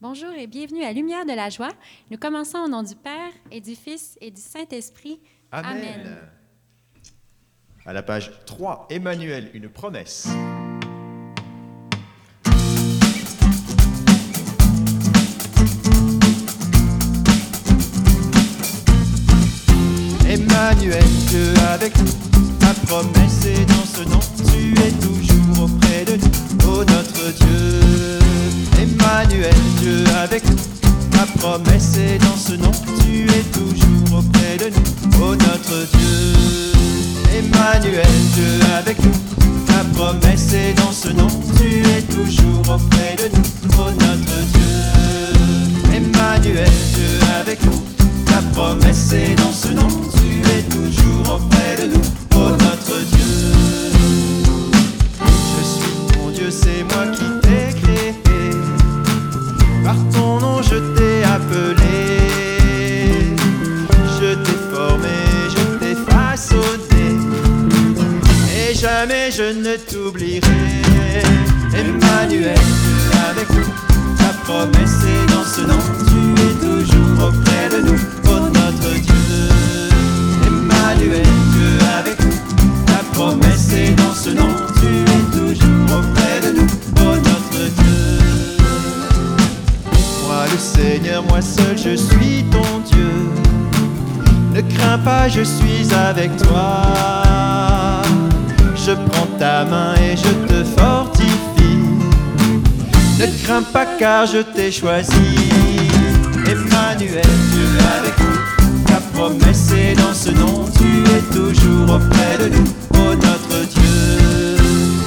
Bonjour et bienvenue à Lumière de la joie. Nous commençons au nom du Père et du Fils et du Saint-Esprit. Amen. À la page 3, Emmanuel, une promesse. Emmanuel, Dieu avec nous, ta promesse est dans ce nom, avec ta promesse est dans ce nom, tu es toujours auprès de nous, ô notre Dieu. Emmanuel, Dieu avec nous, ta promesse est dans ce nom, tu es toujours auprès de nous, ô notre Dieu. Emmanuel, Dieu avec nous, ta promesse est dans ce nom, tu es toujours auprès de nous, ô notre Dieu. Jamais je ne t'oublierai. Emmanuel, Dieu avec nous. Ta promesse est dans ce nom. Tu es toujours auprès de nous. Oh notre Dieu. Emmanuel, Dieu avec nous. Ta promesse est dans ce nom. Tu es toujours auprès de nous. Oh notre Dieu. Moi le Seigneur, moi seul, je suis ton Dieu. Ne crains pas, je suis avec toi. Je prends ta main et je te fortifie. Ne crains pas car je t'ai choisi. Emmanuel, Dieu avec nous. Ta promesse est dans ce nom, tu es toujours auprès de nous. Oh notre Dieu.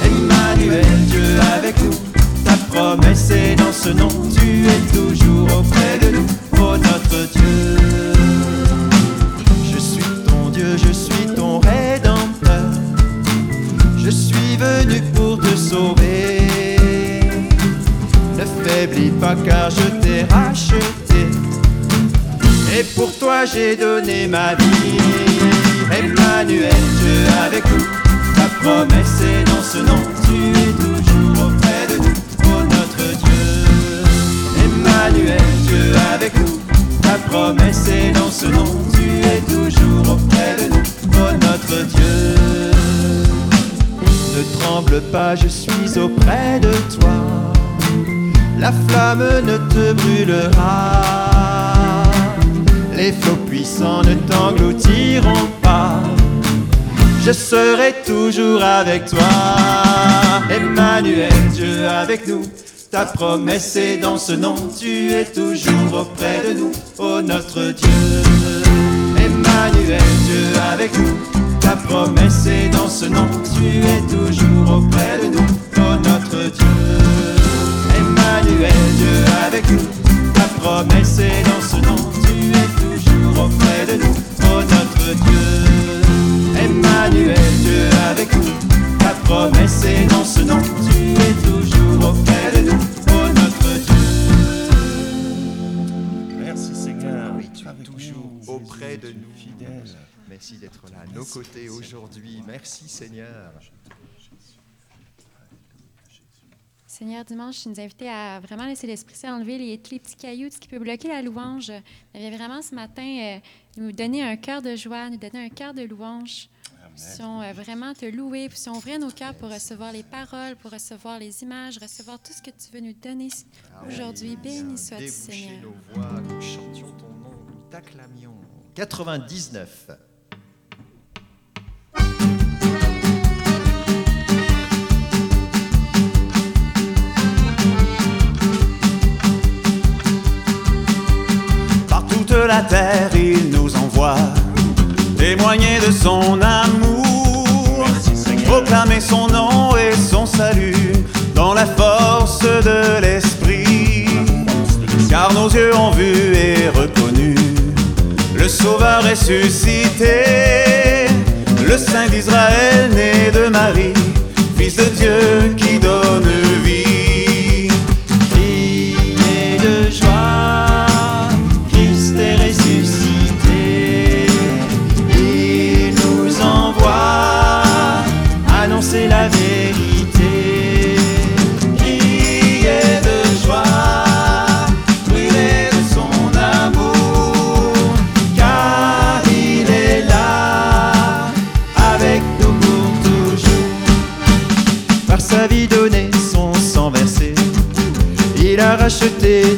Emmanuel, Dieu avec nous. Ta promesse est dans ce nom, tu es toujours auprès de nous, oh notre Dieu. Faiblis pas car je t'ai racheté. Et pour toi j'ai donné ma vie. Emmanuel, Dieu avec nous. Ta promesse est dans ce nom, tu es toujours auprès de nous, oh notre Dieu. Emmanuel, Dieu avec nous. Ta promesse est dans ce nom, tu es toujours auprès de nous, oh notre Dieu. Ne tremble pas, je suis auprès de toi. La flamme ne te brûlera. Les flots puissants ne t'engloutiront pas. Je serai toujours avec toi. Emmanuel, Dieu avec nous. Ta promesse est dans ce nom, tu es toujours auprès de nous, ô notre Dieu. Emmanuel, Dieu avec nous. Ta promesse est dans ce nom, tu es toujours auprès de nous, ô notre Dieu. Emmanuel, Dieu avec nous. Ta promesse est dans ce nom, tu es toujours auprès de nous, ô notre Dieu. Emmanuel, Dieu avec nous. Ta promesse est dans ce nom, tu es toujours auprès de nous, ô notre Dieu. Merci Seigneur. Oui, tu es toujours nous, auprès de nous. Fidèle. Merci d'être là à nos côtés aujourd'hui. Merci Seigneur. Seigneur, dimanche, tu nous invitais à vraiment laisser l'Esprit Saint enlever les, tous les petits cailloux, ce qui peut bloquer la louange. Tu avais vraiment ce matin euh, nous donner un cœur de joie, nous donner un cœur de louange. Puissions euh, vraiment te louer, puissions ouvrir nos cœurs pour recevoir les paroles, pour recevoir les images, recevoir tout ce que tu veux nous donner aujourd'hui. Béni sois-tu, Seigneur. nos voix, nous chantions ton nom, nous t'acclamions. 99. Terre, il nous envoie témoigner de son amour, proclamer son nom et son salut dans la force de l'esprit. Car nos yeux ont vu et reconnu le Sauveur ressuscité, le Saint d'Israël né de Marie,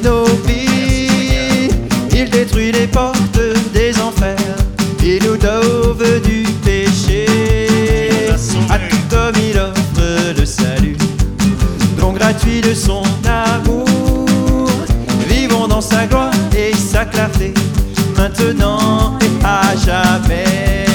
Nos vies. Il détruit les portes des enfers. Il nous sauve du péché. À tout homme, il offre le salut. Don gratuit de son amour. Vivons dans sa gloire et sa clarté. Maintenant et à jamais.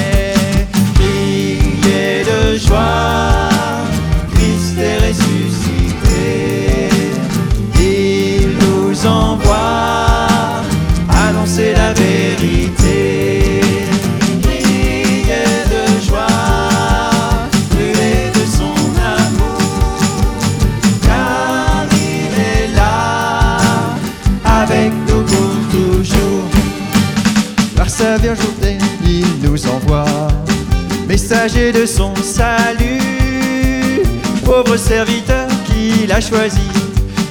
De son salut, pauvre serviteur qu'il a choisi,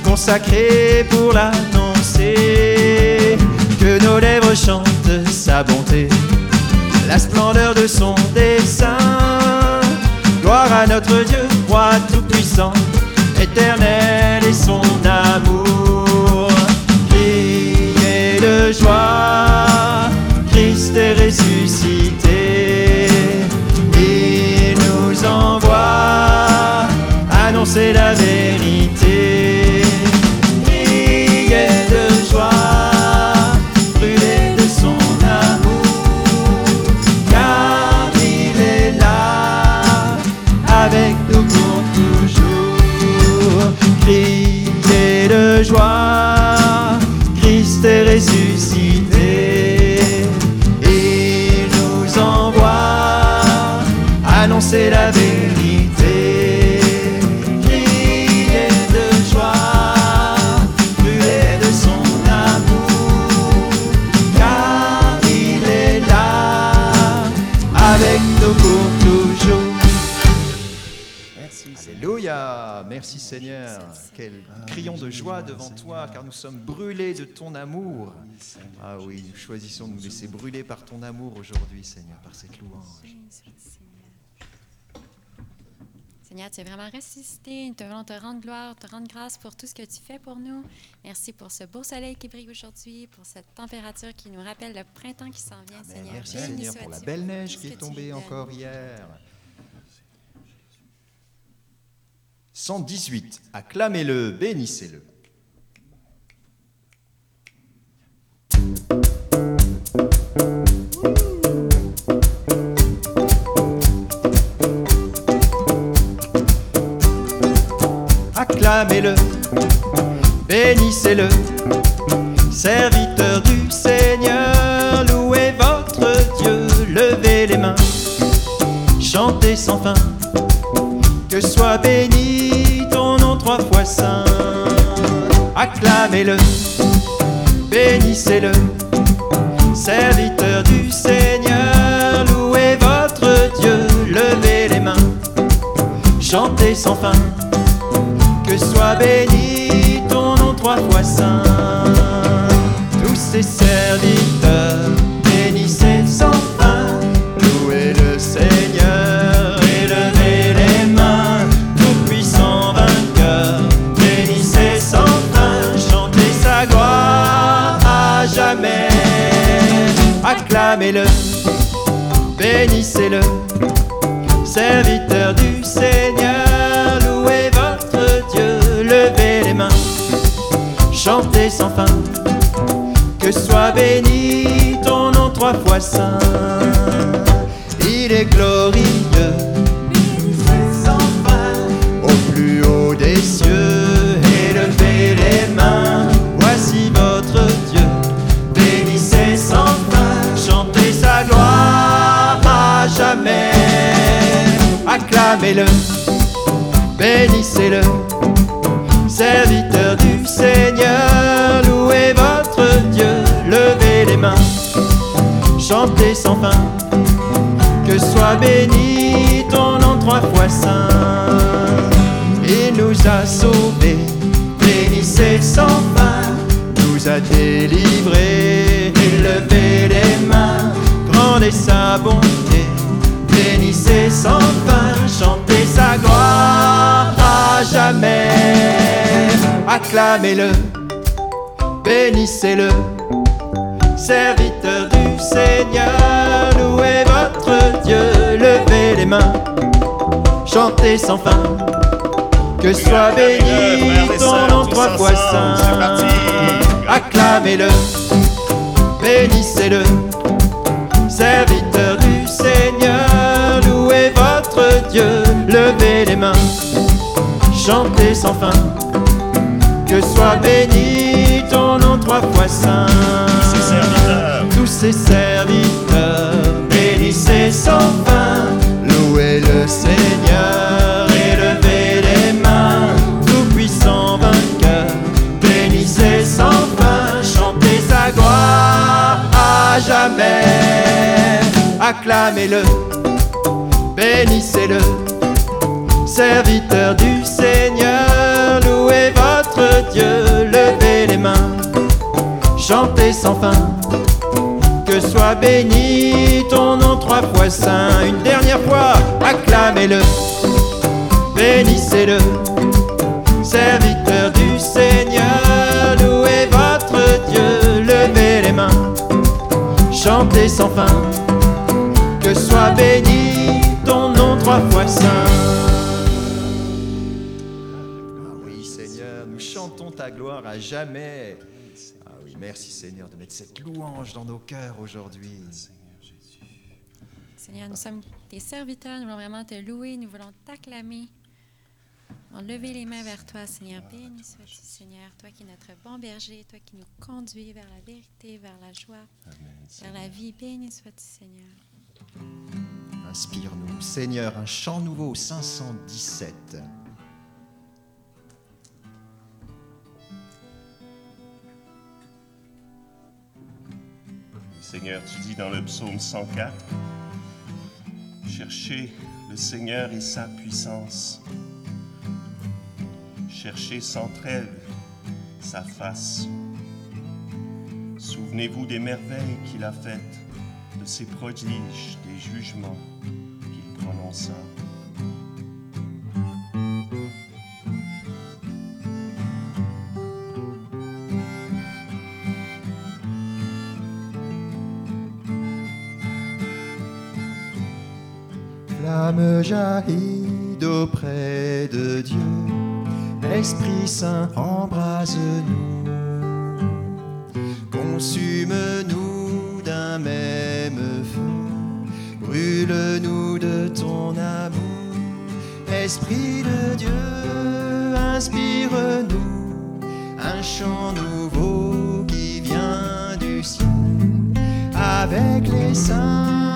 consacré pour l'annoncer. Que nos lèvres chantent sa bonté, la splendeur de son dessein. Gloire à notre Dieu, roi tout-puissant, éternel et son amour. Criez de joie, ressuscité. Il nous envoie annoncer la vérité. Criez de joie, brûlez de son amour, car il est là avec nous pour toujours. Alléluia, merci Seigneur. Quel crions de joie devant toi, car nous sommes brûlés de ton amour. Ah oui, nous choisissons de nous laisser brûler par ton amour aujourd'hui, Seigneur, par cette louange. Seigneur, tu es vraiment ressuscité. Nous te voulons te rendre gloire, te rendre grâce pour tout ce que tu fais pour nous. Merci pour ce beau soleil qui brille aujourd'hui, pour cette température qui nous rappelle le printemps qui s'en vient, Amen. Seigneur. Merci Seigneur pour la belle neige qui est tombée encore hier. 118, acclamez-le, bénissez-le. Acclamez-le, bénissez-le, serviteur du Seigneur, louez votre Dieu, levez les mains, chantez sans fin, que soit béni Acclamez-le, bénissez-le, serviteur du Seigneur, louez votre Dieu, levez les mains, chantez sans fin, que soit béni ton nom trois fois saint. Tous ces serviteurs, que soit béni ton nom trois fois saint. Il est glorieux, sans fin, au plus haut des cieux, élevez les mains, voici votre Dieu, bénissez sans fin, chantez sa gloire à jamais. Acclamez-le, bénissez-le, chantez sans fin, que soit béni ton nom trois fois saint. Il nous a sauvés, bénissez sans fin, nous a délivrés, élevez les mains, grande sa bonté, bénissez sans fin, chantez sa gloire à jamais. Acclamez-le, bénissez-le, serviteur du Seigneur, louez votre Dieu, levez les mains, chantez sans fin. Que soit béni ton nom trois fois saint. Acclamez-le, bénissez-le, serviteur du Seigneur, louez votre Dieu, levez les mains, chantez sans fin. Que soit béni ton nom trois fois saint. Ses serviteurs. Bénissez sans fin, louez le Seigneur et levez les mains, tout puissant vainqueur, bénissez sans fin, chantez sa gloire à jamais, acclamez-le, bénissez-le, serviteur du Seigneur, louez votre Dieu, levez les mains, chantez sans fin que soit béni ton nom trois fois saint. Une dernière fois, acclamez-le, bénissez-le, serviteur du Seigneur, louez votre Dieu, levez les mains, chantez sans fin, que soit béni ton nom trois fois saint. Ah oui, Seigneur, nous chantons ta gloire à jamais. Merci Seigneur de mettre cette louange dans nos cœurs aujourd'hui. Seigneur, nous sommes tes serviteurs, nous voulons vraiment te louer, nous voulons t'acclamer. On lever les mains vers toi, Seigneur. Béni sois-tu, Seigneur, toi qui es notre bon berger, toi qui nous conduis vers la vérité, vers la joie, vers la vie. Béni sois-tu, Seigneur. Inspire-nous, Seigneur, un chant nouveau 517. Seigneur, tu dis dans le psaume 104, cherchez le Seigneur et sa puissance. Cherchez sans trêve sa face. Souvenez-vous des merveilles qu'il a faites, de ses prodiges, des jugements qu'il prononça. Flamme jaillit d'auprès de Dieu, Esprit Saint, embrase-nous, consume-nous d'un même feu, brûle-nous de ton amour, Esprit de Dieu, inspire-nous. Un chant nouveau qui vient du ciel, avec les saints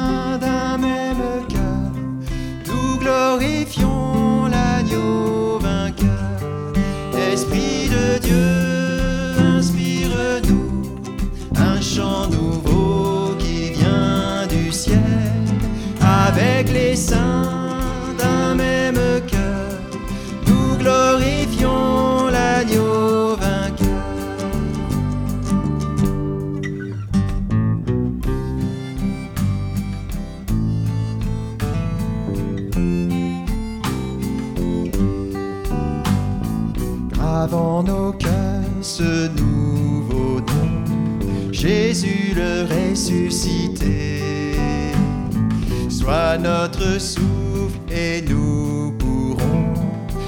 Jésus le ressuscité. Sois notre souffle et nous pourrons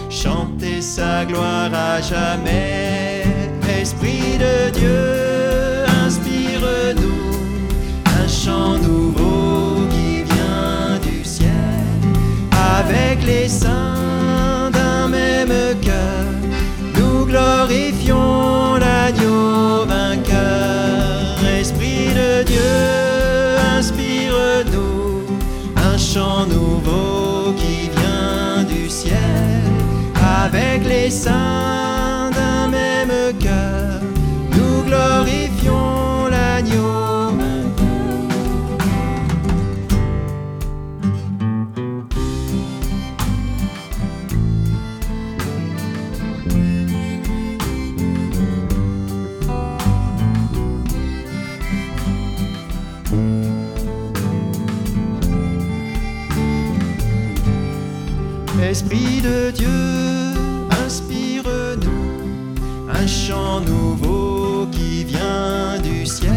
chanter sa gloire à jamais. Esprit de Dieu, inspire-nous un chant nouveau qui vient du ciel, avec les saints chant nouveau qui vient du ciel, avec les saints d'un même cœur, nous glorifions Dieu, inspire-nous un chant nouveau qui vient du ciel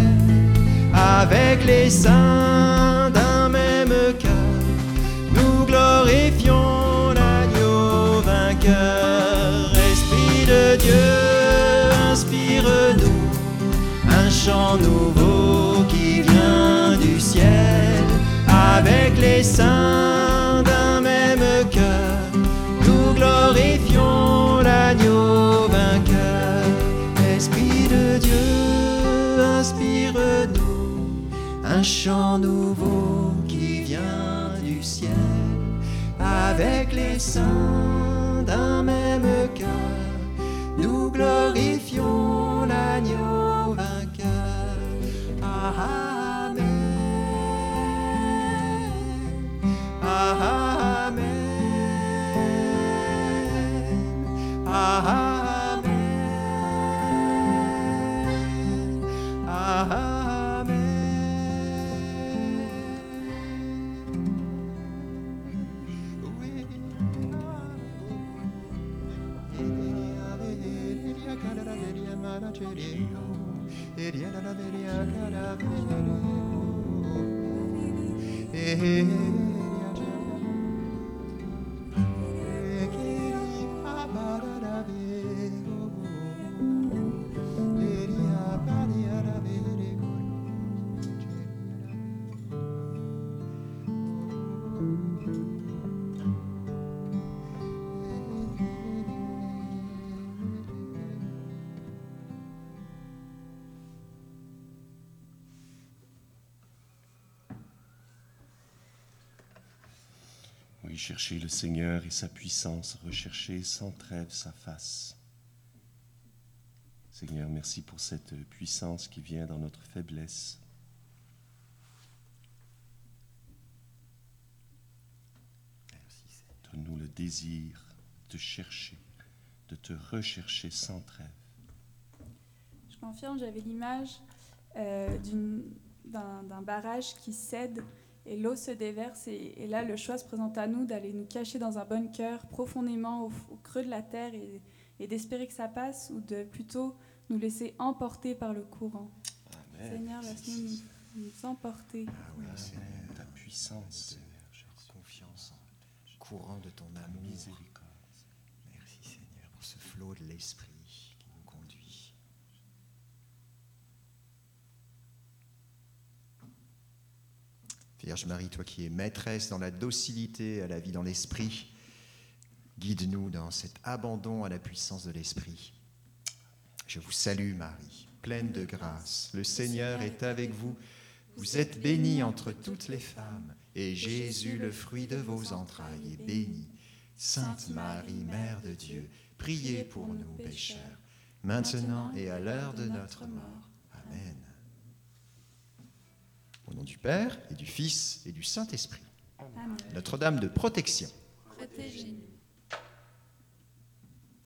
avec les saints. Inspire-nous un chant nouveau qui vient du ciel, avec les saints d'un même cœur, nous glorifions l'agneau vainqueur. Amen. Amen. Amen. Oui, cherchez le Seigneur et sa puissance, recherchez sans trêve sa face. Seigneur, merci pour cette puissance qui vient dans notre faiblesse. Donne-nous le désir de chercher, de te rechercher sans trêve. Je confirme, j'avais l'image euh, d'un barrage qui cède et l'eau se déverse. Et, et là, le choix se présente à nous d'aller nous cacher dans un bunker profondément au, au creux de la terre et, et d'espérer que ça passe ou de plutôt nous laisser emporter par le courant. Amen. Seigneur, laisse-nous nous, nous emporter. Ah oui, Seigneur, Ta puissance, Seigneur, j'ai confiance en courant de ton amour. miséricorde. Merci Seigneur pour ce flot de l'esprit qui nous conduit. Vierge Marie, toi qui es maîtresse dans la docilité à la vie dans l'esprit, guide-nous dans cet abandon à la puissance de l'esprit. Je vous salue Marie, pleine de grâce. Le Seigneur est avec vous. Vous êtes bénie entre toutes les femmes, et Jésus, le fruit de vos entrailles, est béni. Sainte Marie, Mère de Dieu, priez pour nous pécheurs, maintenant et à l'heure de notre mort. Amen. Au nom du Père et du Fils et du Saint-Esprit. Notre-Dame de protection. Protégez-nous.